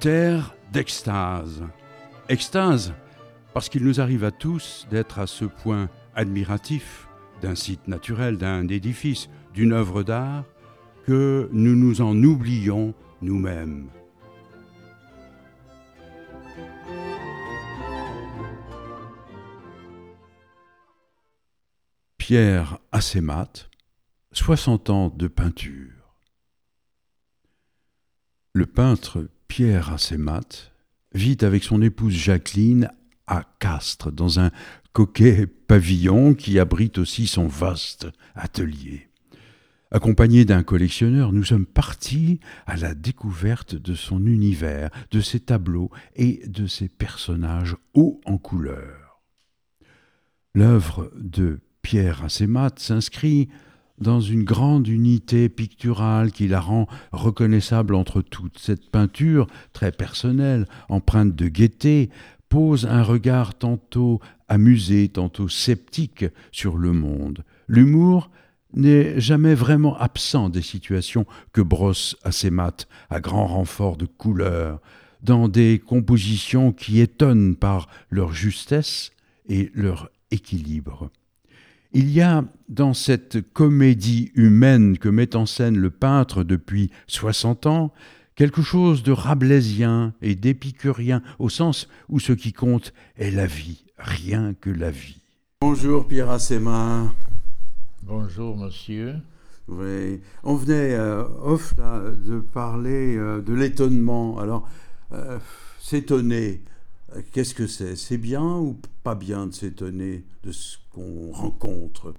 Terre d'extase. Extase, parce qu'il nous arrive à tous d'être à ce point admiratifs d'un site naturel, d'un édifice, d'une œuvre d'art, que nous nous en oublions nous-mêmes. Pierre Assémat, 60 ans de peinture. Le peintre Pierre Assémat vit avec son épouse Jacqueline à Castres, dans un coquet pavillon qui abrite aussi son vaste atelier. Accompagné d'un collectionneur, nous sommes partis à la découverte de son univers, de ses tableaux et de ses personnages hauts en couleur. L'œuvre de Pierre Assémat s'inscrit dans une grande unité picturale qui la rend reconnaissable entre toutes. Cette peinture, très personnelle, empreinte de gaieté, pose un regard tantôt amusé, tantôt sceptique sur le monde. L'humour n'est jamais vraiment absent des situations que brosse Assémat à grand renfort de couleurs, dans des compositions qui étonnent par leur justesse et leur équilibre. Il y a dans cette comédie humaine que met en scène le peintre depuis soixante ans quelque chose de rabelaisien et d'épicurien, au sens où ce qui compte est la vie, rien que la vie. Bonjour Pierre Asséma. Bonjour monsieur. Oui, on venait euh, off là, de parler euh, de l'étonnement. Alors, euh, s'étonner, Qu'est-ce que c'est? C'est bien ou pas bien de s'étonner de ce qu'on rencontre?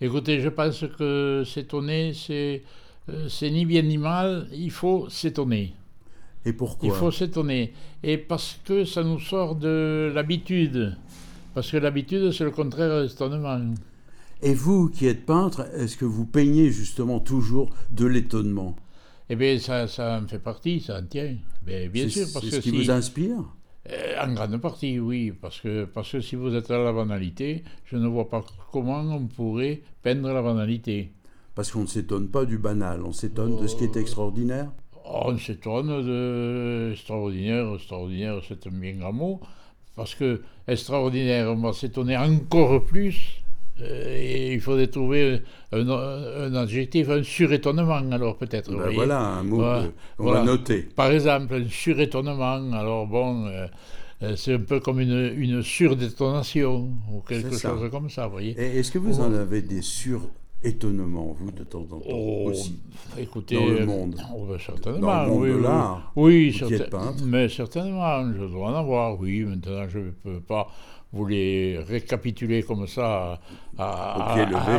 Écoutez, je pense que s'étonner, c'est, euh, c'est ni bien ni mal, il faut s'étonner. Et pourquoi? Il faut s'étonner. Et parce que ça nous sort de l'habitude. Parce que l'habitude, c'est le contraire de l'étonnement. Et vous qui êtes peintre, est-ce que vous peignez justement toujours de l'étonnement? Eh bien, ça, ça en fait partie, ça en tient. bien sûr. Parce c'est ce qui vous inspire? En grande partie, oui, parce que, parce que si vous êtes à la banalité, je ne vois pas comment on pourrait peindre la banalité. Parce qu'on ne s'étonne pas du banal, on s'étonne de ce qui est extraordinaire oh, On s'étonne de extraordinaire, extraordinaire c'est un bien grand mot, parce que extraordinaire, on va s'étonner encore plus euh, et il faudrait trouver un, un, adjectif, un surétonnement, alors peut-être. Ben voilà, un mot qu'on va noter. Par exemple, un surétonnement, alors bon, euh, euh, c'est un peu comme une, une surdétonation, ou quelque chose comme ça, vous voyez. Est-ce que vous en avez des surétonnements, vous, de temps en temps oh, aussi écoutez, Dans le monde? oh, ben, Certainement, dans le monde oui. De l'art, oui, mais certainement, je dois en avoir, oui. Maintenant, je ne peux pas vous les récapituler comme ça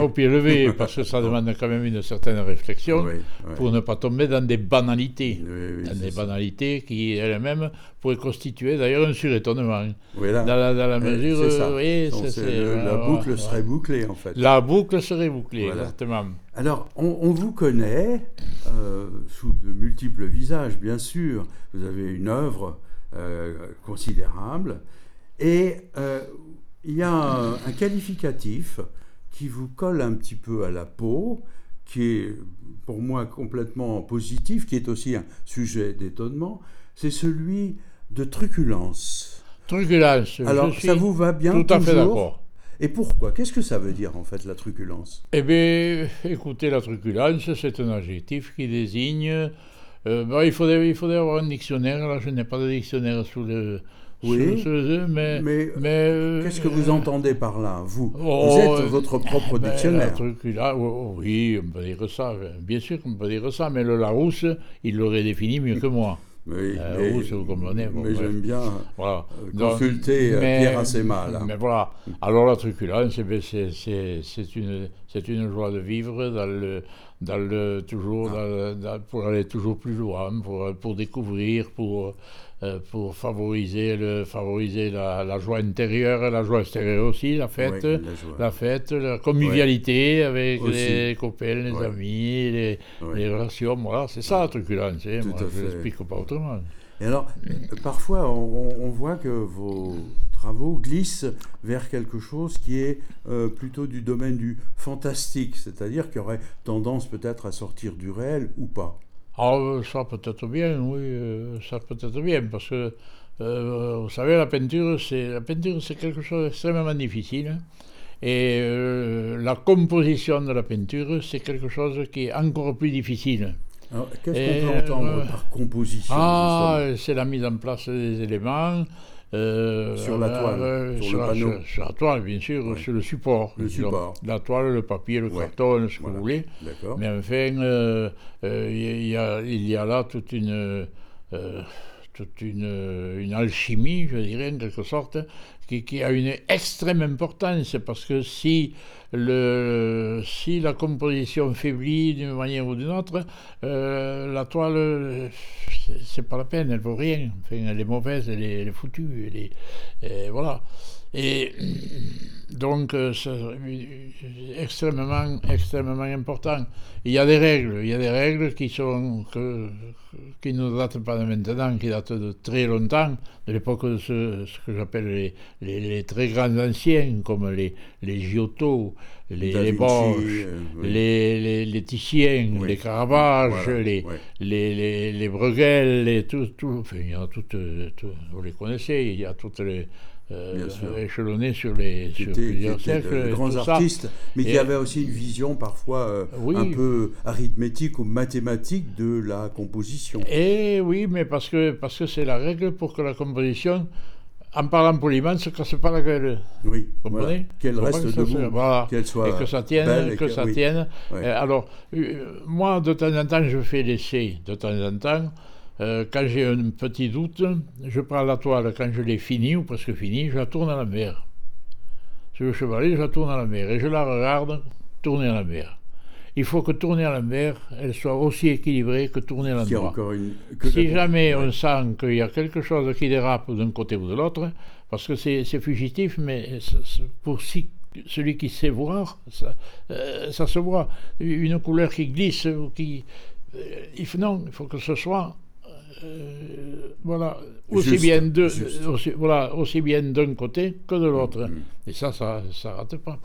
au, pied levé. parce que ça demande quand même une certaine réflexion pour ne pas tomber dans des banalités. dans des banalités qui elles-mêmes pourraient constituer d'ailleurs un surétonnement. Dans, la, dans la mesure. Oui, la boucle serait bouclée en fait. La boucle serait bouclée, exactement. Alors, on, vous connaît euh, sous de multiples visages, bien sûr. Vous avez une œuvre euh, considérable. Et euh, il y a un, qualificatif qui vous colle un petit peu à la peau, qui est pour moi complètement positif, qui est aussi un sujet d'étonnement, c'est celui de truculence. Truculence. Alors, ça vous va bien Tout à fait d'accord. Et pourquoi? Qu'est-ce que ça veut dire en fait la truculence? Eh bien, écoutez, la truculence, c'est un adjectif qui désigne. Euh, bah, il, faudrait, il faudrait avoir un dictionnaire. Là, je n'ai pas de dictionnaire sous le, oui, mais, mais, euh, qu'est-ce que vous entendez par là, vous? Oh, Vous êtes votre propre ben, dictionnaire. Truc là, oh, oh, oui, on peut dire ça, bien sûr qu'on peut dire ça, mais le Larousse, il l'aurait défini mieux que moi. Oui, mais, vous comprenez, mais j'aime bien voilà. Euh, consulter euh, Pierre Assema. Là. Mais voilà. Alors la truculence, c'est une, une joie de vivre dans le, dans le, toujours, ah. dans, pour aller toujours plus loin, pour, pour découvrir, pour, euh, pour favoriser, le, favoriser la, la, joie intérieure, la joie extérieure aussi, la fête, la, fête, la convivialité avec les copains, les amis, les, les, relations. Voilà, c'est ça la truculence. Hein, moi, je n'explique pas autrement. Et alors, parfois, on, on, voit que vos travaux glissent vers quelque chose qui est euh, plutôt du domaine du fantastique, c'est-à-dire qui aurait tendance peut-être à sortir du réel ou pas. Ah, ça peut-être bien, oui, ça peut-être bien, parce que, vous savez, la peinture, c'est, la peinture, c'est quelque chose d'extrêmement difficile. Et la composition de la peinture, c'est quelque chose qui est encore plus difficile. qu'est-ce qu'on peut entendre par composition Ah, c'est la mise en place des éléments, euh, sur la toile, euh, sur, la, sur, la, toile, bien sûr, sur le support. Le support. La toile, le papier, le carton, ce que vous voulez. Mais enfin, euh, il, y a, il y a là toute une toute une, une, alchimie, je dirais, en quelque sorte, qui, a une extrême importance, parce que si, le, si la composition faiblit d'une manière ou d'une autre, euh, la toile, c'est pas la peine, elle vaut rien. Elle est mauvaise, elle est, foutue, voilà. Et donc, euh, c'est extrêmement, extrêmement important. Il y a des règles, il y a des règles qui, sont, qui ne datent pas de maintenant, qui datent de très longtemps, de l'époque de ce, que j'appelle les, les, très grands anciens, comme les, les Giotto, les, les Borges, euh, les, les, les Titiens, les Caravage, les, les, les, Bruegel, et tout, tout, enfin, il y a toutes, vous les connaissez, il y a toutes les euh, échelonnés sur, les, sur plusieurs siècles. De grands artistes, mais qui avaient aussi une vision parfois euh, un peu arithmétique ou mathématique de la composition. Et oui, mais parce que c'est parce que la règle pour que la composition, en parlant poliment, ne se casse pas la gueule. Oui, comprenez? Qu'elle reste debout, qu'elle soit et que ça tienne, que, ça tienne. Euh, alors, moi, de temps en temps, je fais l'essai, de temps en temps. Euh, quand j'ai un petit doute, je prends la toile, quand je l'ai finie, ou presque finie, je la tourne à la mer. Sur le chevalet, je la tourne à la mer, et je la regarde tourner à la mer. Il faut que tourner à la mer, elle soit aussi équilibrée que tourner à l'endroit. Si jamais on sent qu'il y a quelque chose qui dérape d'un côté ou de l'autre, parce que c'est fugitif, mais pour celui qui sait voir, euh, ça, se voit. Une couleur qui glisse, qui, euh, non, il faut que ce soit voilà, aussi bien, de, aussi, voilà, aussi bien d'un côté que de l'autre. Mm. Et ça, ça ne rate pas.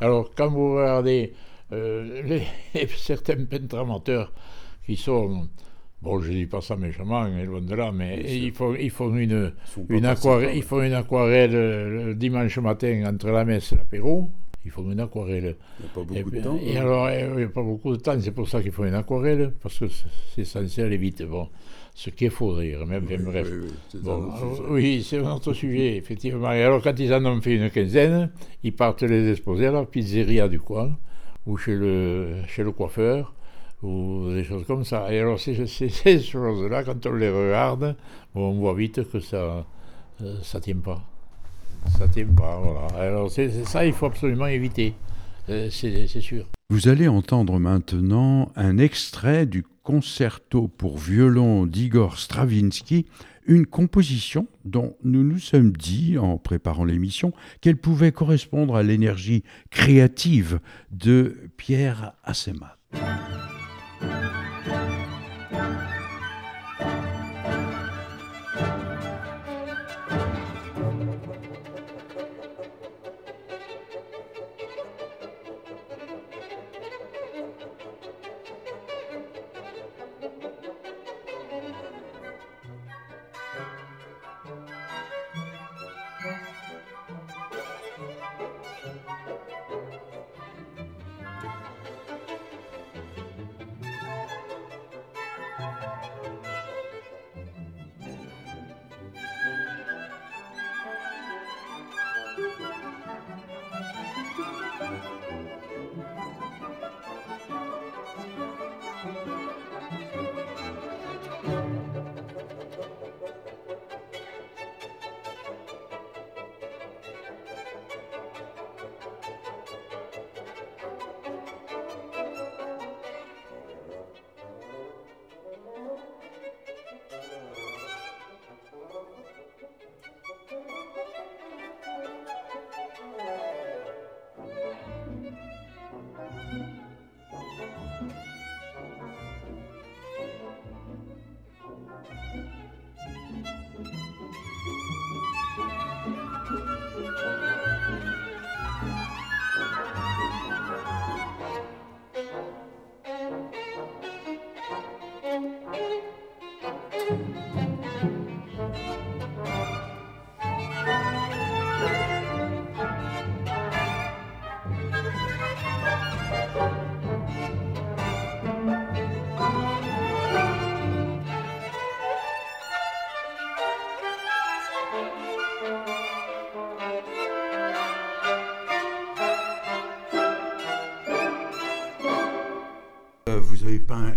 Alors, quand vous regardez euh, les, certains peintres amateurs qui sont, bon, je ne dis pas ça méchamment, loin de là, mais ils font, ils font une, une aquarelle, ils font une aquarelle le dimanche matin entre la messe et l'apéro. Ils font une aquarelle. Il n'y a pas beaucoup de temps. Et alors, il n'y a pas beaucoup de temps, c'est pour ça qu'ils font une aquarelle, parce que c'est censé aller vite. Bon ce qu'il faut rire, même, bref. Oui, c'est un autre sujet, effectivement. Et alors, quand ils en ont fait une quinzaine, ils partent les exposer à la pizzeria du coin, ou chez le, chez le coiffeur, ou des choses comme ça. Et alors, ces, ces choses-là, quand on les regarde, on voit vite que ça ne euh, ça tient pas. Ça tient pas, voilà. Alors, c'est ça, il faut absolument éviter, euh, c'est sûr. Vous allez entendre maintenant un extrait du concerto pour violon d'Igor Stravinsky, une composition dont nous nous sommes dit, en préparant l'émission, qu'elle pouvait correspondre à l'énergie créative de Pierre Assemat.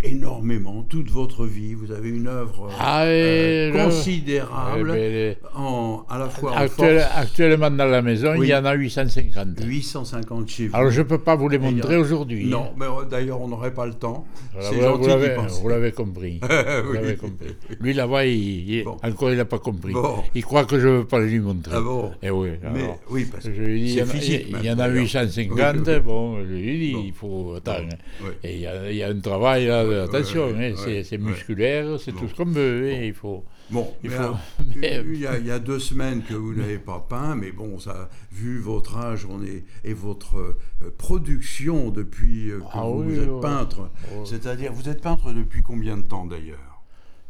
Énormément toute votre vie. Vous avez une œuvre Ah, euh, et le- en, force, actuellement dans la maison, Oui. il y en a 850. 850 chez vous. Alors je ne peux pas vous les Et a- montrer aujourd'hui. Non, hein. mais euh, d'ailleurs, on n'aurait pas le temps. C'est vous, gentil vous l'avez- compris. Vous Oui. l'avez compris. Lui là-bas, il, il- Bon. encore il n'a pas compris. Bon. Il croit que je ne veux pas lui montrer. Ah bon Eh oui, Mais oui, parce que c'est physique. il y, en a d'ailleurs. 850, Oui, oui. bon, je lui dis, Bon. il faut attendre. Oui. Et il y, a, il y a un travail là, attention, hein, c'est musculaire, c'est tout ce qu'on veut, hein, il faut... Bon, Il mais faut- alors, mais- il, y a, il y a deux semaines que vous n'avez pas peint, mais bon, ça, vu votre âge on est, et votre euh, production depuis euh, que Ah vous, oui, êtes peintre, Ouais. c'est-à-dire, vous êtes peintre depuis combien de temps d'ailleurs?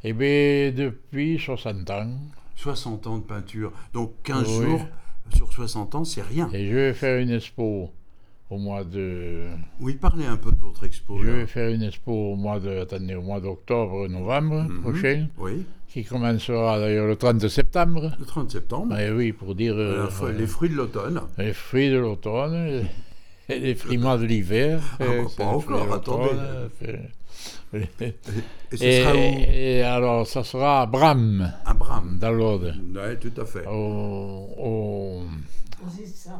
Eh bien, depuis 60 ans, 60 ans de peinture, donc 15 Oui. jours sur 60 ans, c'est rien. et je vais faire une expo au mois de... Oui, parlez un peu de votre expo. Je là. vais faire une expo au mois de, attendez, au mois d'octobre, novembre Mhm. prochain, Oui, qui commencera d'ailleurs le 30 septembre. le 30 septembre, Eh oui, pour dire euh, les fruits de l'automne. les fruits de l'automne et les frimas de l'hiver. Ah, Eh, bah, pas encore, attendez. c'est- Et ce Et, sera où et alors, ça sera à Bram, À Bram. dans l'Aude, Oui, tout à fait. au, au-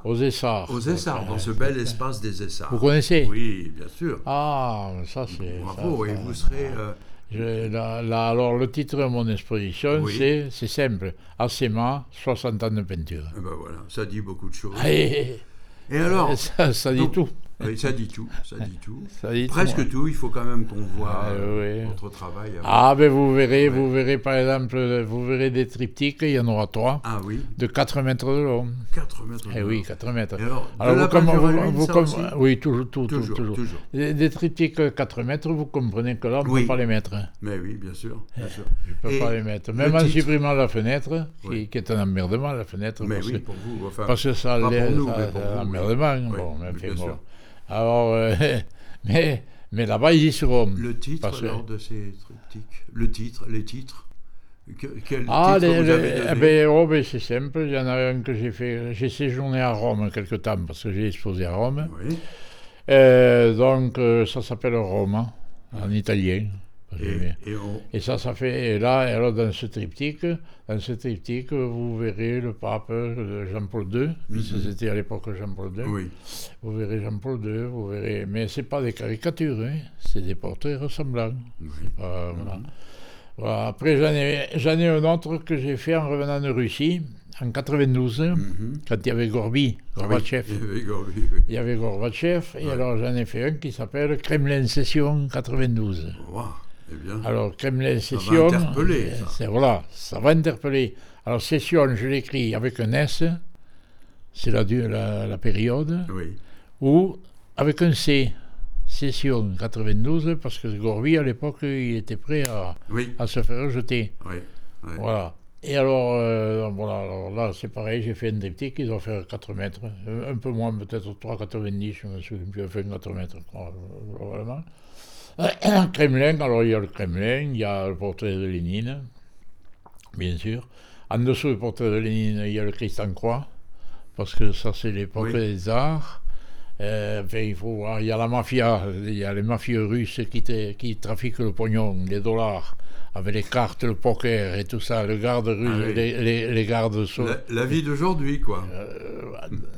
aux Essarts. Aux Essarts, dans ce bel espace des Essarts. Vous connaissez Oui, bien sûr. Ah, ça c'est... Bravo, ça, et vous serez. euh, Je- là, là, alors, le titre de mon exposition, Oui. c'est, c'est simple. Acema, 60 ans de peinture. eh ben voilà, ça dit beaucoup de choses. Et, Et alors ça, ça dit donc, tout. Oui, Ça dit tout, ça dit tout. Ça dit tout, Presque ouais. tout, il faut quand même qu'on voit euh, oui. votre travail. avant. Ah, ben vous verrez, Ouais. vous verrez par exemple, vous verrez des triptyques, il y en aura trois, Ah oui, de 4 mètres de long. 4 mètres. Eh de oui, long. 4 mètres. Et alors, vous, comme- vous- vous oui, toujours, tout, Toujours, toujours. toujours. Des, des triptyques 4 mètres, vous comprenez que là, on ne Oui. peut pas les mettre. Mais oui, bien sûr. Bien sûr. Je ne peux Et pas les mettre. le Même en supprimant la fenêtre, qui, Oui. qui est un emmerdement, la fenêtre. Mais parce oui, pour vous. Enfin, Parce que ça, Pas l'est- pour nous, ça- mais pour c'est un vous, emmerdement. oui. Bon, Oui, mais oui, bon. Alors, euh, mais, mais là-bas, ils y seront. le titre parce alors, de ces triptyques Le titre, les titres Que- Quel Ah, titre les- vous avez donné eh ben, oh, ben, c'est simple. Il y en a un que j'ai fait. J'ai séjourné à Rome quelque temps parce que j'ai exposé à Rome. Oui. Euh, donc, euh, ça s'appelle Roma, en italien. Et, et on- Et ça, ça fait. Et là, alors dans ce triptyque, dans ce triptyque, vous verrez le pape euh, Jean-Paul II, Mhm. c'était à l'époque Jean-Paul II. oui. Vous verrez Jean-Paul II, vous verrez. Mais c'est pas des caricatures, hein, c'est des portraits ressemblants. Pas- voilà. Voilà. Après, j'en ai, un autre que j'ai fait en revenant de Russie, en 92, Mhm. quand il y avait Gorby, Gorbatchev. Oui. Il y avait Gorbatchev, et Ouais. alors j'en ai fait un qui s'appelle Kremlin Session 92. Wow, eh bien. Alors, Kremlin Session. interpeller, ça. c'est- Voilà, ça va interpeller. Alors, Session, je l'écris avec un S, c'est la, la, la période, oui. ou avec un C, Session 92, parce que Gorby, à l'époque, il était prêt à, Oui, à se faire jeter. oui. Voilà. Et alors, euh, voilà, alors là, c'est pareil, j'ai fait un triptyque qui doit faire 4 mètres, un peu moins, peut-être 3,90, je me souviens plus, enfin 4 mètres, quoi, globalement. Kremlin, alors il y a le Kremlin, il y a le portrait de Lénine, bien sûr. En dessous du portrait de Lénine, il y a le Christ en croix, parce que ça, c'est l'époque Oui. des arts. Euh, enfin, il faut voir, il y a la mafia, il y a les mafieux russes qui trafiquent le pognon, les dollars, avec les cartes, le poker et tout ça, le garde russe, Ah oui. les, les, les gardes sau- La, la vie d'aujourd'hui, quoi. euh,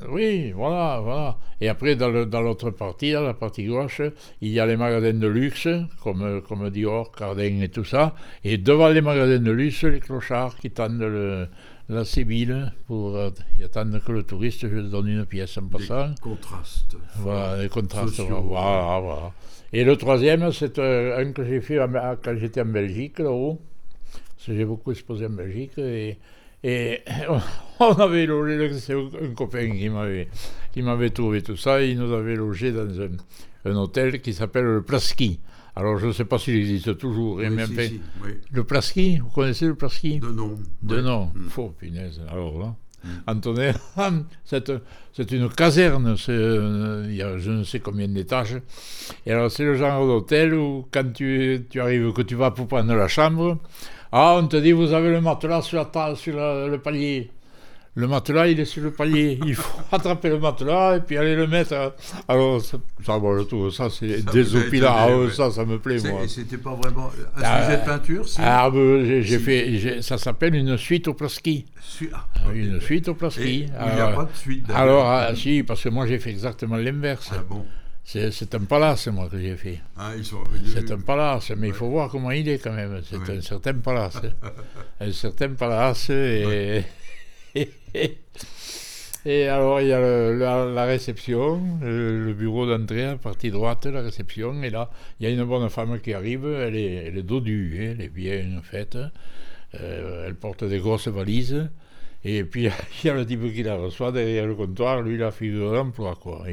oui, voilà, voilà. Et après, dans le- dans l'autre partie, dans la partie gauche, il y a les magasins de luxe, comme, comme Dior, Cardin et tout ça. Et devant les magasins de luxe, les clochards qui tendent le, la sébile pour euh, ils attendent que le touriste je lui donne une pièce en Des passant. contrastes. Voilà, les contrastes. sociaux. Voilà, voilà. Et le troisième, c'est euh, un que j'ai fait quand j'étais en Belgique, là-haut. Parce que j'ai beaucoup exposé en Belgique. Et, et on avait logé, c'est un copain qui m'avait, qui m'avait trouvé tout ça. Il nous avait logé dans un, un hôtel qui s'appelle le Plaski. Alors, je ne sais pas s'il existe toujours. Oui, si, oui. Le Plaski, vous connaissez le Plaski De nom. de Ouais. nom. Mm. Faux, punaise. Alors là, Antonin, c'est c'est une caserne, euh, il y a je ne sais combien d'étages. Et alors, c'est le genre d'hôtel où, quand tu, arrives, que tu vas pour prendre la chambre, ah, on te dit, vous avez le matelas sur, la sur le palier. Le matelas, il est sur le palier. Il faut attraper le matelas et puis aller le mettre. Alors, ça, ça, bon, ça c'est des opilas. Ah, ça, ça me plaît, moi. Et c'était pas vraiment un ah, sujet de peinture si? Ah, j'ai fait. Ça s'appelle une suite au plaski. Ah, une suite au plaski. Il n'y a pas de suite Alors, ah, si, parce que moi, j'ai fait exactement l'inverse. Ah bon c'est un palace, moi, que j'ai fait. Ah, c'est un palace, mais il faut voir comment il est quand même. C'est un certain palace. un certain palace. Et, et alors, il y a la, réception, le, bureau d'entrée, la partie droite, la réception. Et là, il y a une bonne femme qui arrive. Elle est, elle est dodue, hein, elle est bien faite. Euh, elle porte des grosses valises. Et puis, il y a le type qui la reçoit derrière le comptoir, lui, il a figure d'emploi, quoi.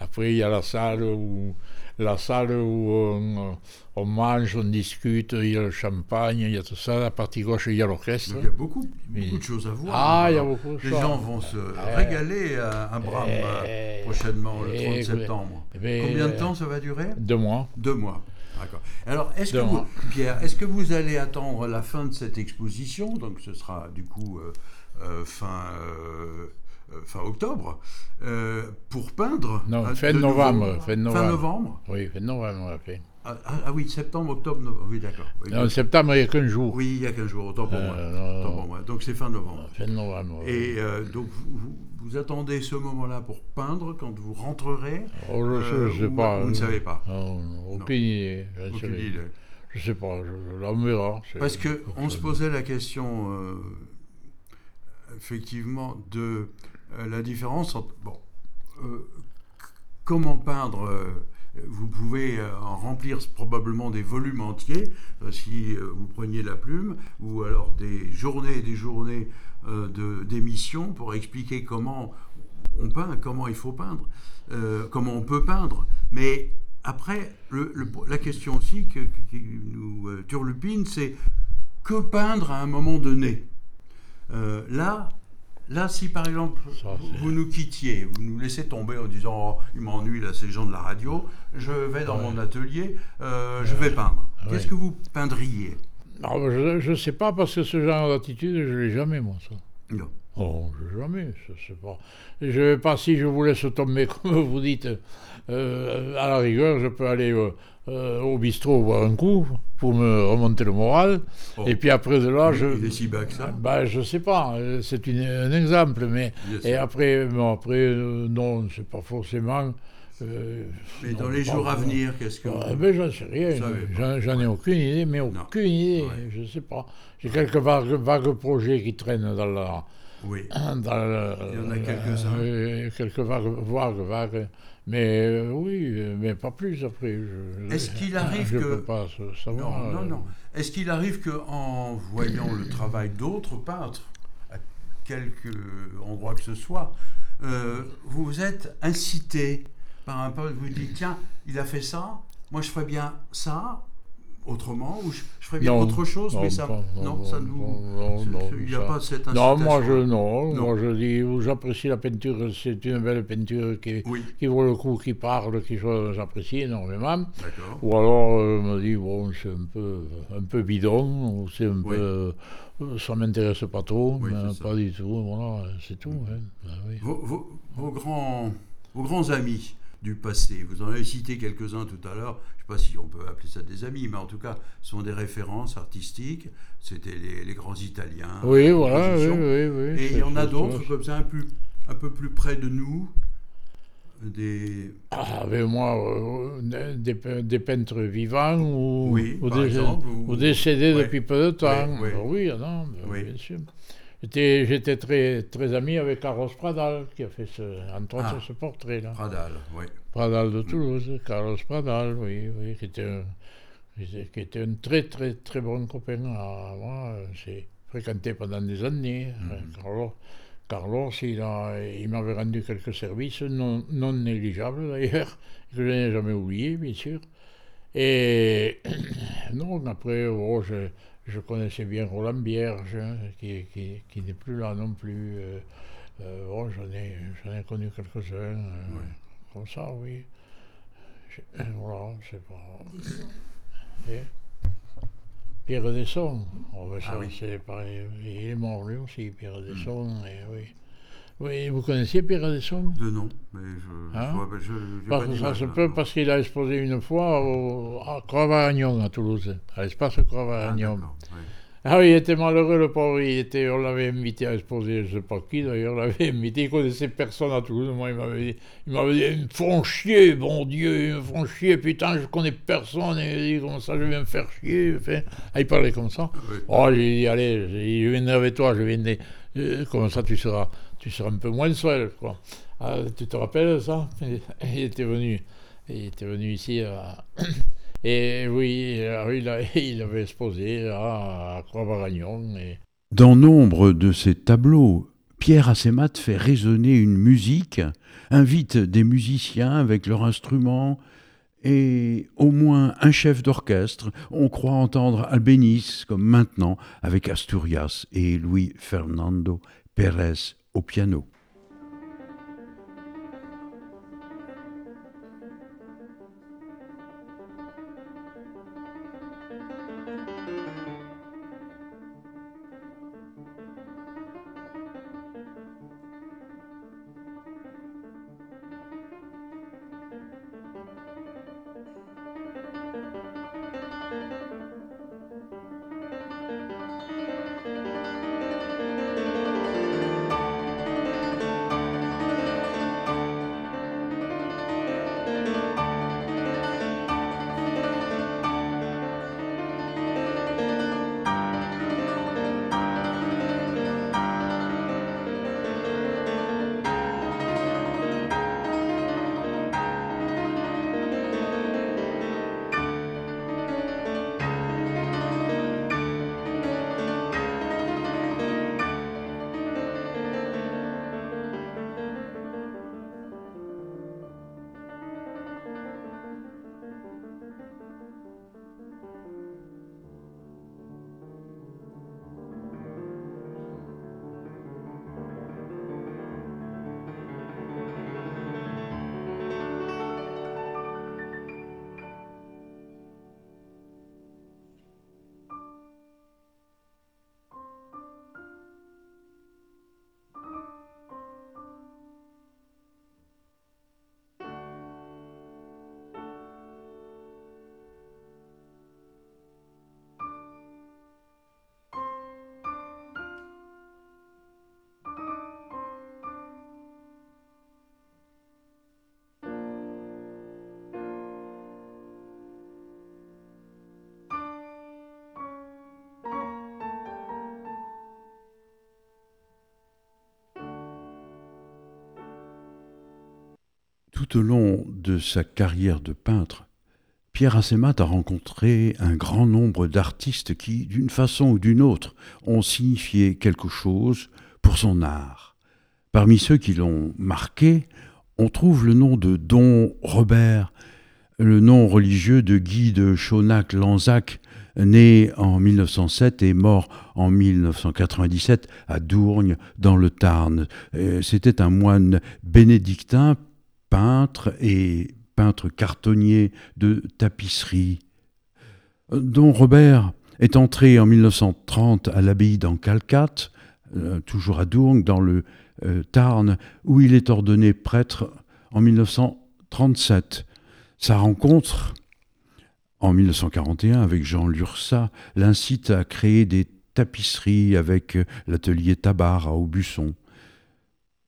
après, il y a la salle où, la salle où on, mange, on discute, il y a le champagne, il y a tout ça. La partie gauche, il y a l'orchestre. Il y a beaucoup, beaucoup de choses à voir. Ah, il y a beaucoup de choses. Les gens vont se régaler à, Bram euh, prochainement, le 30 septembre. Combien de temps ça va durer? Deux mois. Deux mois. Alors, est-ce que vous, Pierre, est-ce que vous allez attendre la fin de cette exposition? Donc, ce sera du coup euh, euh, fin, euh, fin octobre pour peindre. Non, fin novembre, fin novembre. Fin novembre. Oui, fin novembre. Ah, ah, ah, oui, septembre, octobre, novembre. Oui, d'accord. en septembre, il n'y a qu'un jour. Oui, il n'y a qu'un jour, autant pour, moi. Donc c'est fin novembre. Fin novembre. Et donc vous, vous attendez ce moment-là pour peindre quand vous rentrerez? Oh, Je ne sais, pas. Vous ne savez pas Aucune idée. Je ne sais pas, je, verra. Parce qu'on se posait la question, euh, effectivement, de euh, la différence entre. Bon, euh, comment peindre vous pouvez en remplir probablement des volumes entiers si vous preniez la plume, ou alors des journées et des journées euh, d'émissions pour expliquer comment on peint, comment il faut peindre, euh, comment on peut peindre. Mais après, la question aussi qui nous euh, turlupine, c'est que peindre à un moment donné? Là, Là, si par exemple vous nous quittiez, vous nous laissez tomber en disant oh, il m'ennuie là ces gens de la radio, je vais dans mon atelier, je vais peindre. Qu'est-ce que vous peindriez? Je ne sais pas, parce que ce genre d'attitude, je ne l'ai jamais, moi, ça. Non. Oh, jamais, je sais pas. Je vais pas, si je vous laisse tomber, comme vous dites, euh, à la rigueur, je peux aller euh, euh, au bistrot boire un coup pour me remonter le moral. Oh. Et puis après de là, je. Il est si bas que ça bah, Je sais pas, c'est un exemple. Mais, et après, bon, après non, c'est pas forcément. Euh, mais dans les jours à venir, qu'est-ce que. Ah, ben, j'en sais rien. J'en ai aucune idée, mais aucune idée. Je ne sais pas. J'ai quelques vagues, vagues, projets qui traînent dans la. Oui. Dans Il y en a quelques-uns. Euh, quelques vagues, vagues, vagues. Mais euh, oui, mais pas plus après. Est-ce qu'il arrive je que. Je ne peux pas savoir. Non, non, non. Est-ce qu'il arrive qu'en voyant le travail d'autres peintres, à quelque endroit que ce soit, vous êtes incité par un pote, vous dites, tiens, il a fait ça, moi je ferais bien ça, autrement, ou je, ferais bien autre chose, mais ça, non, ça nous, il n'y a pas cette incitation. Non, moi je, non, moi je dis, j'apprécie la peinture, c'est une belle peinture qui, qui vaut le coup, qui parle, qui j'apprécie énormément. Ou alors, euh, me dit, bon, c'est un peu, un peu bidon, ou c'est un peu, euh, ça m'intéresse pas trop, mais pas du tout, voilà, c'est tout. Hein. Ben vos, vos, grands, vos grands amis, du passé. Vous en avez cité quelques-uns tout à l'heure. Je ne sais pas si on peut appeler ça des amis, mais en tout cas, ce sont des références artistiques. C'était les, grands Italiens. Oui, voilà. Oui, oui, Et il y en a d'autres comme ça, un peu, un peu plus près de nous. Des... Ah, mais moi, euh, des, peintres vivants ou, ou, décédés depuis peu de temps. Oui, ah non, bien sûr. J'étais très, très ami avec Carlos Pradal, qui a fait ce, entre autres ah. ce portrait-là. Pradal, oui. Pradal de Toulouse, Carlos Pradal, oui, oui, qui était, un, qui était un très, très, très bon copain à moi. J'ai fréquenté pendant des années. Mhm. Carlos, Carlos, il, il m'avait rendu quelques services, non, non négligeables d'ailleurs, que je n'ai jamais oublié, bien sûr. Et non, après, oh, je je connaissais bien Roland Bierge, hein, qui, qui, n'est plus là non plus. Euh, euh, oh, j'en ai, ai, connu quelques-uns, euh, comme ça, oui. voilà, sais pas. Et, Pierre Desson. Oh, ben, ça, Ah oui. c'est pareil. Il est mort lui aussi, Pierre Hmm. Desson. et oui. Oui, vous connaissiez Pierre Desson De nom, mais je, Hein? je, vois- je- j'ai Parce pas que ça se là. peut parce qu'il a exposé une fois au, à Croix-Varagnon, à Toulouse, à l'espace Ah, Croix-Varagnon. d'accord, ouais. Ah oui, il était malheureux, le pauvre. Il était, on l'avait invité à exposer, je ne sais pas qui d'ailleurs, l'avait invité. Il connaissait personne à Toulouse. Moi, il m'avait dit, il m'avait dit, ils me font chier, bon Dieu, ils me font chier. Putain, je connais personne. Et comment ça, je vais me faire chier. Enfin, ah, il parlait comme ça. Oui. Oh, j'ai dit, allez, je viendrai avec toi, je viendrai. Euh, Comme ça, tu seras, tu seras un peu moins seul, quoi. Ah, tu te rappelles ça? Il était venu, il était venu ici. à- Et oui, il, avait exposé là, à Croix-Varagnon. Et... Dans nombre de ses tableaux, Pierre Assemat fait résonner une musique, invite des musiciens avec leur instrument et au moins un chef d'orchestre. On croit entendre Albéniz, comme maintenant, avec Asturias et Louis Fernando Pérez au piano. Tout au long de sa carrière de peintre, Pierre Assemat a rencontré un grand nombre d'artistes qui, d'une façon ou d'une autre, ont signifié quelque chose pour son art. Parmi ceux qui l'ont marqué, on trouve le nom de Don Robert, le nom religieux de Guy de Chaunac-Lanzac, né en 1907 et mort en 1997 à Dourgne, dans le Tarn. Euh, C'était un moine bénédictin, peintre et peintre cartonnier de tapisserie. Don Robert est entré en 1930 à l'abbaye d'Ancalcat, euh, toujours à Dourgne, dans le euh, Tarn, où il est ordonné prêtre en 1937. Sa rencontre en 1941 avec Jean Lursa l'incite à créer des tapisseries avec euh, l'atelier Tabar à Aubusson.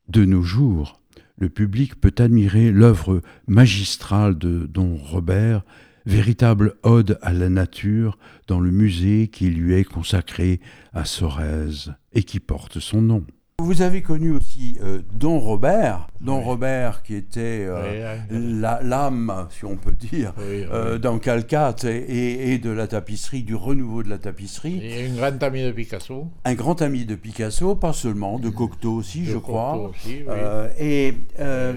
De nos jours, le public peut admirer l'œuvre magistrale de Don Robert, véritable ode à la nature dans le musée qui lui est consacré à Sorèze et qui porte son nom. Vous avez connu aussi euh, Don Robert, Don Oui. Robert qui était euh, Oui, oui. la- l'âme, si on peut dire, euh, dans Calcat et, et- et de la tapisserie, du renouveau de la tapisserie. Et un grand ami de Picasso. Un grand ami de Picasso, pas seulement, de Cocteau aussi, de je Cocteau crois. aussi. Euh, et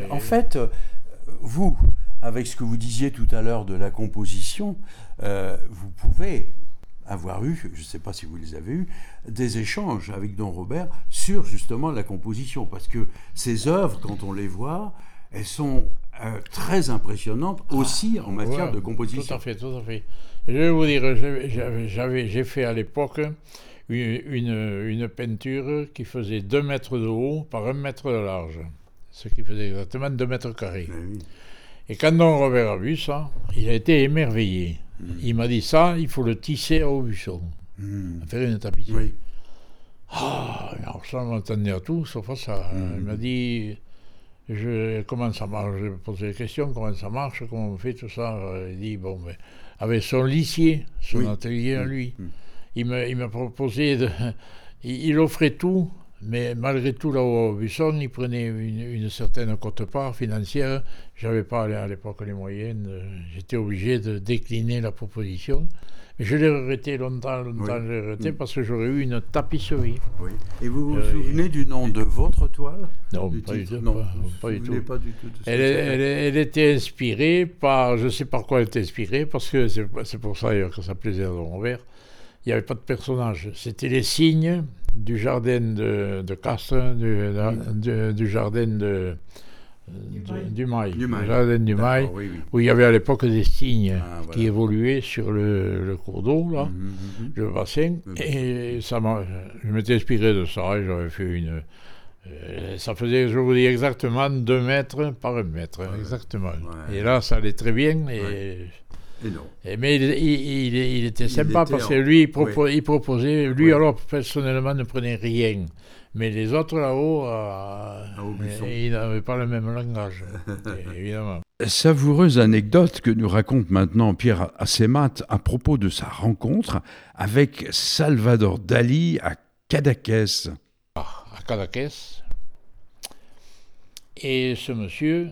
en fait, vous, avec ce que vous disiez tout à l'heure de la composition, vous pouvez avoir eu, je ne sais pas si vous les avez eus, des échanges avec Don Robert sur justement la composition. Parce que ces œuvres, quand on les voit, elles sont euh, très impressionnantes aussi en matière Ouais, de Tout composition. à fait, tout à fait. Je vais vous dire, j'ai fait à l'époque une, une- une peinture qui faisait 2 mètres de haut par 1 mètre de large. Ce qui faisait exactement 2 mètres carrés. Oui. Et quand Don Robert a vu ça, il a été émerveillé. Il m'a dit ça, il faut le tisser à Aubusson, Hmm. faire une tapisserie. Oui. Ah, alors ça, on m'attendait à tout, sauf à ça. Il m'a dit, je, comment ça marche? Je lui ai posé des questions, comment ça marche, comment on fait tout ça? Il dit, bon, ben, avec son lissier, son Oui. atelier à lui, Mm. il m'a il m'a proposé de... Il, il offrait tout, mais malgré tout, là-haut à Buisson, il prenait une, une certaine cote-part financière. J'avais pas à l'époque les moyens, j'étais obligé de décliner la proposition. Je l'ai regretté longtemps, longtemps, Oui. je l'ai regretté Mm. parce que j'aurais eu une tapisserie. Oui. Et vous vous Euh, souvenez du nom de votre toile? Non, Du pas du tout. Non, pas- vous pas du vous souvenez tout. pas du tout de ce Elle, était inspirée par, je sais par quoi elle était inspirée, parce que c'est pour ça que ça plaisait à Don Robert. Il n'y avait pas de personnage. C'était les signes du jardin de, de Castres, du, de- du jardin de, du Mail. Jardin du Mail, D'accord, oui, oui. où il y avait à l'époque des signes Ah, voilà. qui évoluaient sur le, le cours d'eau, là, le bassin. Le Et ça m'a, je m'étais inspiré de ça et j'avais fait une. euh, ça faisait, je vous dis exactement 2 mètres par 1 mètre, exactement. Ouais. Et là, ça allait très bien. Et, Ouais. Et non. et- mais il, il- il- il était sympa était parce que en- lui, il, propo- il proposait, lui alors personnellement ne prenait rien. Mais les autres là-haut, euh, ils n'avaient pas le même langage, évidemment. Savoureuse anecdote que nous raconte maintenant Pierre Assemat à propos de sa rencontre avec Salvador Dali à Cadaqués. à Cadaqués. Et ce monsieur,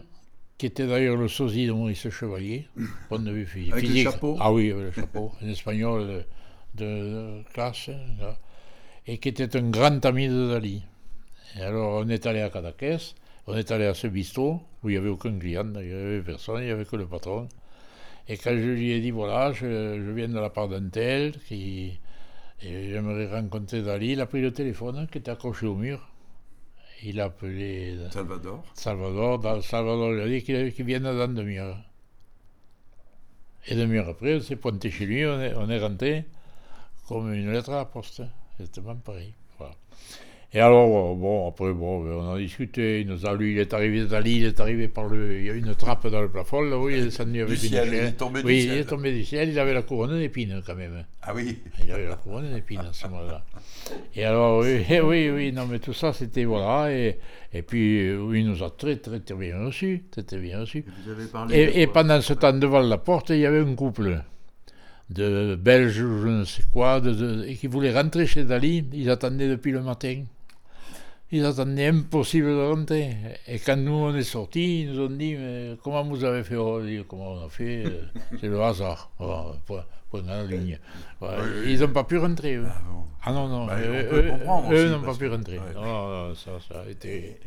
qui était d'ailleurs le sosie de Maurice Chevalier, point de vue physique. Avec le chapeau Ah oui, avec le chapeau, un espagnol de, de classe, là, et qui était un grand ami de Dali. Et alors on est allé à Cadaqués, on est allé à ce bistrot, où il n'y avait aucun client, il n'y avait personne, il n'y avait que le patron. Et quand je lui ai dit, voilà, je, je viens de la part d'un tel, qui, et j'aimerais rencontrer Dali, il a pris le téléphone qui était accroché au mur. Il a appelé Salvador. Salvador. Dans- Salvador lui a dit qu'il qu'il vienne dans demi-heure. Et demi-heure après, on s'est pointé chez lui, on est, on est rentré comme une lettre à la poste. Exactement pareil. Voilà. Et alors, euh, bon, après, bon, ben, on a discuté. Il nous a, lui, il est arrivé d'Ali, il est arrivé par le. Il y a une trappe dans le plafond, là, où il est descendu avec une ciel, il est tombé du oui, ciel. il est tombé du ciel, il avait la couronne d'épines quand même. Ah oui. Il avait la couronne d'épines à ce moment-là. Et alors, oui, oui, oui, non, mais tout ça, c'était, voilà, et, et puis, euh, oui, il nous a très, très, très bien reçus, très, très bien reçus. Vous avez parlé Et, pendant ce temps, devant la porte, il y avait un couple de Belges, je ne sais quoi, de, de- et qui voulaient rentrer chez Dali, ils attendaient depuis le matin. Ils attendaient impossible de rentrer. Et quand nous on est sortis, ils nous ont dit mais comment vous avez fait Oh, on a dit, Comment on a fait C'est le hasard. Voilà, point, point à la ligne. Voilà, Ils n'ont pas pu rentrer. Eux. Ah bon. Ah non, non, Bah, eux, n'ont pas pu rentrer. ça, ça a été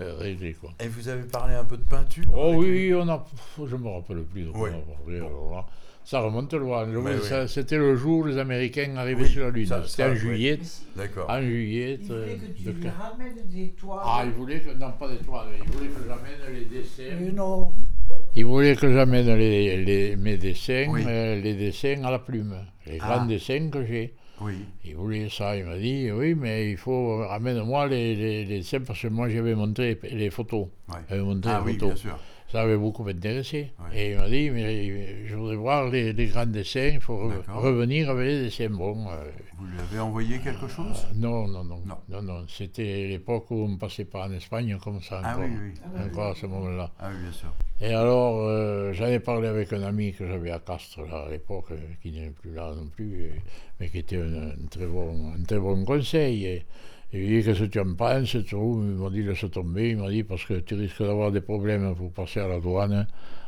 euh, réglé. Quoi. Et vous avez parlé un peu de peinture Oh oui, on a. Je me rappelle plus Oui. on a parlé, alors là. Ça remonte loin. Oui. C'était le jour où les Américains arrivaient Oui, sur la Lune. C'était en juillet. D'accord. En juillet. Il euh, voulait que tu de- lui ramènes des toiles. Ah, il voulait que. Non, pas des toiles. Il voulait que j'amène les dessins. Euh, non. Il voulait que j'amène les, les- mes dessins, Oui. euh, les dessins à la plume. Les Ah. grands dessins que j'ai. Oui. Il voulait ça, il m'a dit, oui, mais il faut, ramène-moi les, les, les dessins, parce que moi j'avais montré les, photos. Ouais. J'avais montré Ah les oui, photos. bien sûr. Ça avait beaucoup intéressé. Ouais. Et il m'a dit, mais je voudrais voir les, les grands dessins, il faut re- revenir avec les dessins. Bon, euh, Vous lui avez envoyé quelque chose? non, non, non, Non. non, non, C'était l'époque où on ne passait pas en Espagne comme ça Ah encore, oui, oui. encore à ce moment-là. Ah oui, bien sûr. Et alors, euh, j'en ai parlé avec un ami que j'avais à Castres là, à l'époque, euh, qui n'est plus là non plus, mais qui était un, un très, bon, un très bon conseil. Et, et il dit, qu'est-ce que tu en penses tu trouves Il m'a dit, laisse tomber. Il m'a dit, parce que tu risques d'avoir des problèmes pour passer à la douane,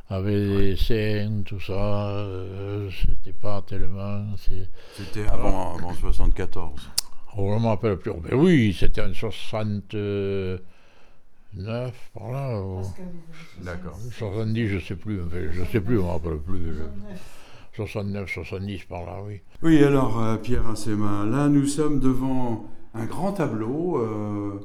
avec les scènes, tout ça. euh, C'était pas tellement. C'était avant, avant 74. Oh, je ne me rappelle plus. Mais oui, c'était en 69, par là. ou- D'accord. 70, je sais plus, enfin, je sais plus, je ne me rappelle plus. je- 69. 69, 70 par là, oui. Oui, alors euh, Pierre Assema, là nous sommes devant un grand tableau euh,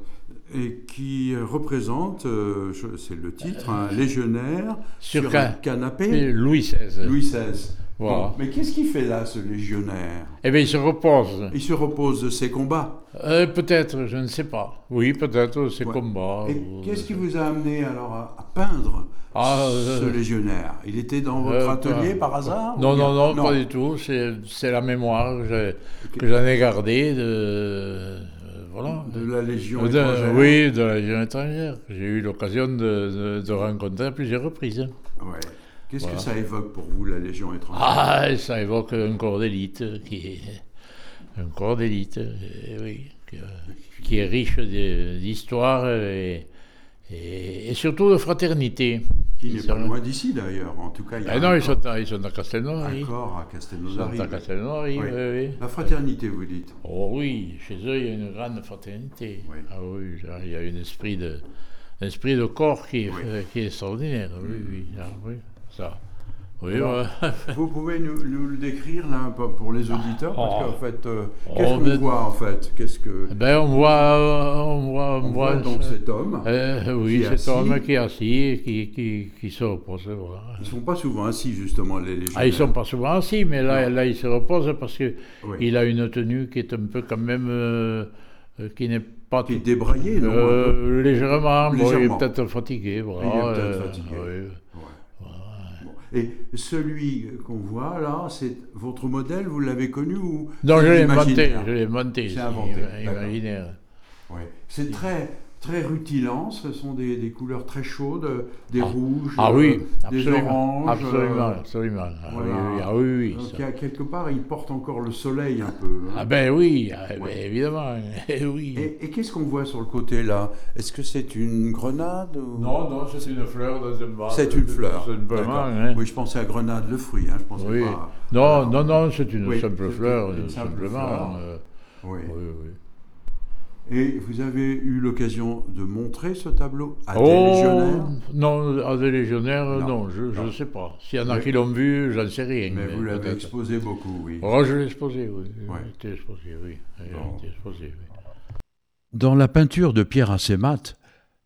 et qui représente, euh, c'est le titre, un légionnaire Sur sur, un canapé. Louis XVI. Louis XVI. Voilà. Bon, mais qu'est-ce qu'il fait là, ce légionnaire? Eh bien, il se repose. Il se repose de ses combats. Euh, peut-être, je ne sais pas. Oui, peut-être, ses Ouais. combats. Et ou- qu'est-ce qui vous a amené alors à, à peindre Ah, ce euh, légionnaire? Il était dans votre euh, atelier pas- par hasard Non, non, non, pas du tout. C'est la mémoire que j'en ai gardée de. euh, voilà. De la Légion De- étrangère oui, de la Légion étrangère. J'ai eu l'occasion de, de- de rencontrer à plusieurs reprises. Ouais. Qu'est-ce Voilà. que ça évoque pour vous, la Légion étrangère? Ah, ça évoque un corps d'élite qui est un corps d'élite, eh oui, qui, qui est riche d'histoire et, et, et surtout de fraternité. Qui n'est pas loin d'ici d'ailleurs. En tout cas, il y a Ah non, ils sont, à, ils sont à Castelnaudary. corps à Ils sont Castelnaudary. à Castelnaudary, Oui. oui, oui. La fraternité, vous dites Oh oui, chez eux, il y a une grande fraternité. Oui. Ah oui, là, il y a un esprit de, un esprit de corps qui est, euh, qui est extraordinaire. Oui, oui, ah, oui, ça. Oui, Alors, ouais. Vous pouvez nous, nous le décrire là pour les auditeurs Parce Oh. qu'en fait, euh, Oh, qu'est-ce qu'on voit en fait? Qu'est-ce que Eh Ben, on voit, euh, on voit, on voit donc cet homme Euh, oui, qui est cet homme assis. qui est assis et qui, qui, qui se repose. Voilà. Ils sont pas souvent assis justement les légionnaires. Ah, ils sont pas souvent assis, mais là, Non. là, il se repose parce que Oui. il a une tenue qui est un peu quand même, euh, euh, qui n'est pas Qui est tout- débraillé, non peu euh, légèrement, bon, il Légèrement. est peut-être fatigué. Voilà, Il est peut-être euh, fatigué. oui. Ouais. Et celui qu'on voit là, c'est votre modèle, vous l'avez connu ou Non, je l'ai inventé, je l'ai inventé. C'est d'accord. imaginaire. Ouais. C'est très très rutilant, ce sont des, des couleurs très chaudes, des rouges, Ah euh, oui, des absolument, oranges. absolument, euh, absolument. Ah voilà. oui, oui, ah oui, oui, Donc ça. il y a quelque part, il porte encore le soleil un peu. hein. Ah ben oui, ah, ben, évidemment, eh oui. Et, et qu'est-ce qu'on voit sur le côté là? Est-ce que c'est une grenade ou... Non, non, c'est une fleur dans un vase. C'est une fleur. Hein. Oui, je pensais à grenade le fruit. Hein. Je pensais Oui. pas. Non, non, non, c'est une Oui, simple fleur, une euh, simple simplement. fleur. euh, Oui. oui, oui. Et vous avez eu l'occasion de montrer ce tableau à des Oh, légionnaires non, à des légionnaires, Non. non, je ne sais pas. S'il y en a Mais- qui l'ont vu, j'en sais rien. Mais vous l'avez exposé beaucoup, oui. Oh, je l'ai exposé, oui. Ouais. L'ai exposé, oui. Bon. l'ai exposé, oui. Dans la peinture de Pierre Assémat,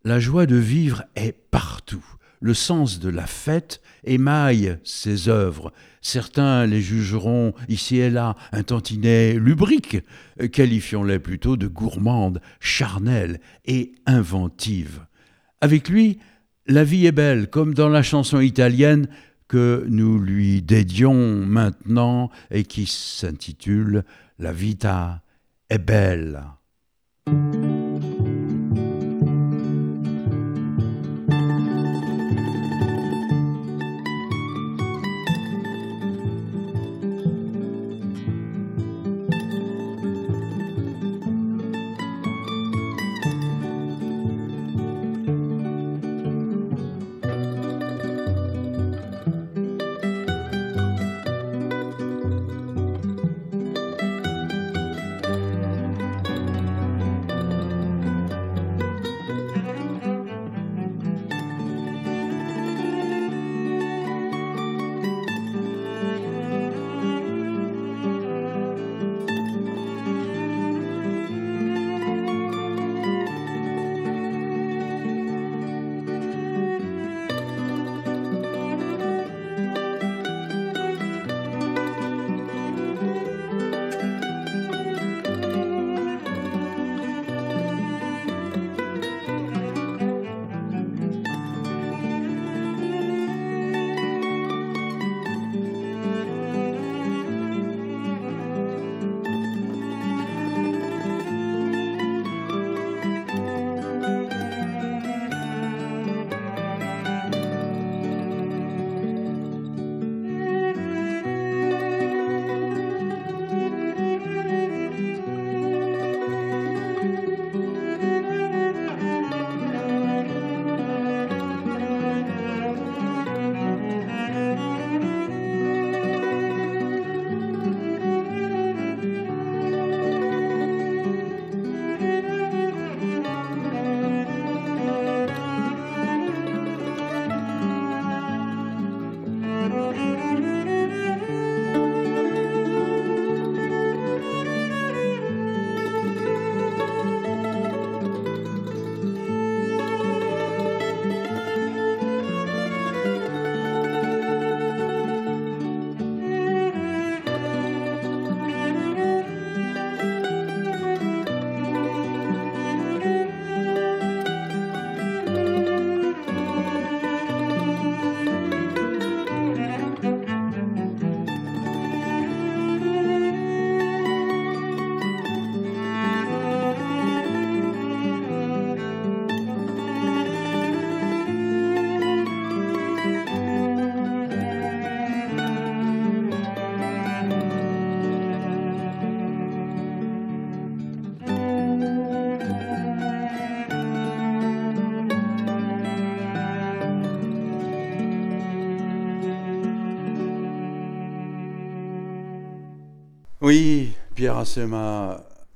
la joie de vivre est partout. Le sens de la fête émaille ses œuvres. Certains les jugeront ici et là un tantinet lubrique, qualifions-les plutôt de gourmandes, charnelles et inventives. Avec lui, la vie est belle, comme dans la chanson italienne que nous lui dédions maintenant et qui s'intitule La vita è bella.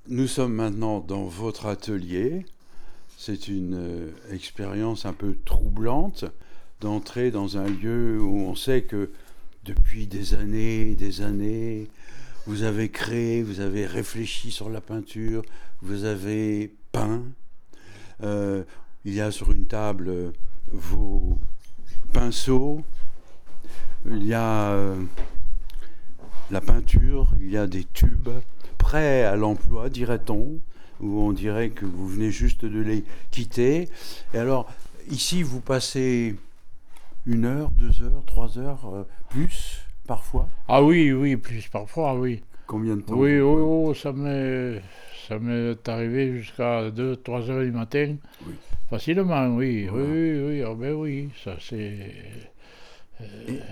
Nous sommes maintenant dans votre atelier. C'est une euh, expérience un peu troublante d'entrer dans un lieu où on sait que depuis des années des années, vous avez créé, vous avez réfléchi sur la peinture, vous avez peint. Euh, il y a sur une table euh, vos pinceaux, il y a la peinture, il y a des tubes à l'emploi, dirait-on, où on dirait que vous venez juste de les quitter. Et alors, ici, vous passez une heure, deux heures, trois heures, euh, plus parfois? Ah oui, oui, plus parfois, oui. Combien de temps? Oui, oui, oh, ça m'est, ça m'est arrivé jusqu'à 2, 3 heures du matin. Oui. Facilement, oui. Voilà. Oui, oui, oui, ah ben oui, ça c'est. Euh,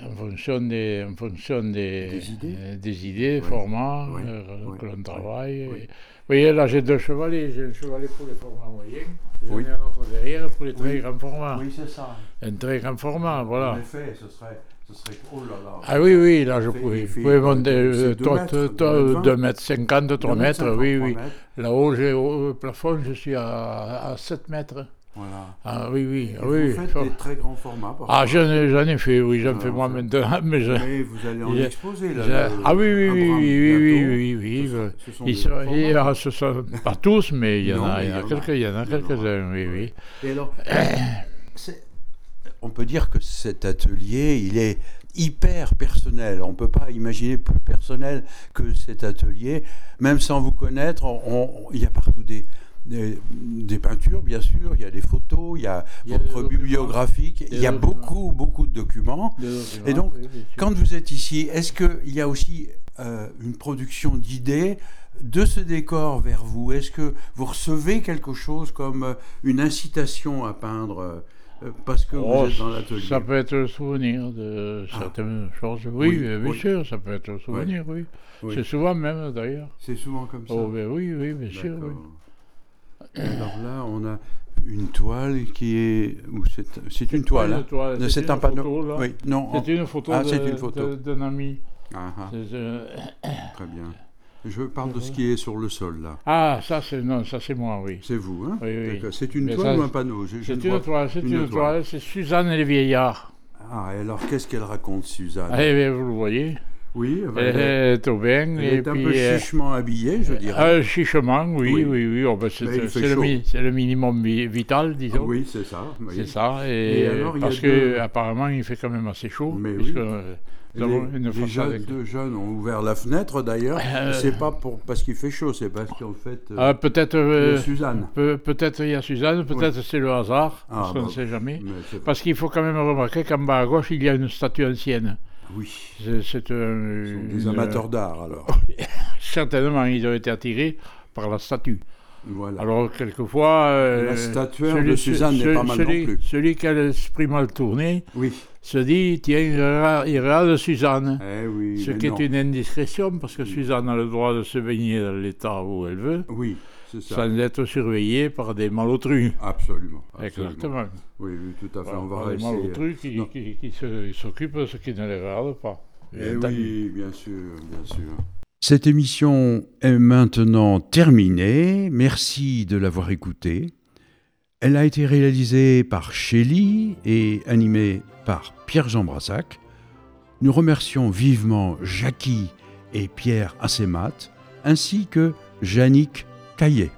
en fonction des, en fonction des, Des idées. euh, des idées, Oui. formats Oui. euh, que l'on travaille. Vous voyez, là j'ai deux chevalets. J'ai un chevalet pour les formats moyens. Oui. ai un autre derrière pour les très grands formats. Oui, c'est ça. Un très grand format, En voilà. effet, ce serait, ce serait. Oh là là. Ah oui, oui, là je pouvais, je pouvais monter c'est euh, deux toi- mètres, toi- deux toi, mètres vingt. 2 mètres 50, 3 Deux mètres, 50, oui, oui. Là-haut, j'ai au plafond, je suis à, à 7 mètres. Voilà. Ah oui, oui, Et oui. vous faites des très grands formats. Ah, j'en ai, j'en ai fait, oui, j'en Ah, fais moi maintenant, mais je... Mais vous allez en exposer là. le- ah oui, oui, oui, oui, oui, oui, oui, oui, Ce sont- ce sont Ils sont, formats. et, ce sont pas tous, mais il y en a, il y en a quelques, quelques-uns, oui, oui. Et alors, on peut dire que cet atelier, il est hyper personnel. On ne peut pas imaginer plus personnel que cet atelier. Même sans vous connaître, on- on- il y a partout des, des, des peintures, bien sûr, il y a des photos, il y a Il y a votre bibliographique, il y a beaucoup, beaucoup de documents. Et donc, Quand vous êtes ici, est-ce qu'il y a aussi euh, une production d'idées de ce décor vers vous? Est-ce que vous recevez quelque chose comme euh, une incitation à peindre euh, euh, parce que Oh, vous êtes dans l'atelier? ça peut être le souvenir de Ah. certaines choses. Oui, Oui, euh, bien oui. sûr, ça peut être le souvenir, oui. Oui. C'est souvent même, d'ailleurs. C'est souvent comme ça. Oh, ben oui, oui, bien sûr, oui. Alors là, on a une toile qui est. ou c'est c'est une toile. Hein toile, C'est c'est un panneau. photo, là. Oui, non. C'est une photo Ah, de- c'est une photo. de- d'un ami. Ah, ah, euh, très bien. Je parle de ce qui est sur le sol là. Ah, ça c'est non, ça c'est moi, oui. C'est vous, hein Oui, oui. C'est une Mais toile ça, ou un panneau? C'est ne une toile, c'est une toile, c'est Suzanne et les vieillards. Ah, et alors qu'est-ce qu'elle raconte, Suzanne? Eh bien, vous le voyez. Oui, est au bain elle et est un puis peu euh, chichement habillée, je dirais. un chichement, oui, Oui. oui, oui. Oh, ben, c'est, le, mi- minimum vi- vital, disons. oui, c'est ça. oui. C'est ça. Et, Et alors, parce deux- que apparemment, il fait quand même assez chaud. Mais oui. puisque, euh, Les, jeunes, avec- deux jeunes ont ouvert la fenêtre d'ailleurs. Euh, C'est pas pour parce qu'il fait chaud, c'est parce qu'en fait. euh, Ah, peut-être, il y a euh, Suzanne. peut, peut-être il y a Suzanne, peut-être c'est le hasard, parce Ah, qu'on bah, ne sait jamais. Parce qu'il faut quand même remarquer qu'en bas à gauche, il y a une statue ancienne. Oui. C'est, un- des amateurs d'art alors. Certainement, ils ont été attirés par la statue. Voilà. Alors, quelquefois. euh, La statuaire de Suzanne n'est pas mal non celui- plus. Celui qui a l'esprit mal tourné Oui. se dit tiens, il regarde, Suzanne. Eh oui. Ce qui non. est une indiscrétion, parce que Suzanne a le droit de se baigner dans l'état où elle veut, Oui. Sans être surveillée par des malotrus. Absolument. absolument. Exactement. Oui, oui, tout à fait. Par- On par va des essayer. malotrus qui, qui- qui se- s'occupent de ce qui ne les regarde pas. Eh oui, bien sûr, bien sûr. Cette émission est maintenant terminée. Merci de l'avoir écoutée. Elle a été réalisée par Shelley et animée par Pierre-Jean Brassac. Nous remercions vivement Jackie et Pierre Assemat, ainsi que Yannick Caillet.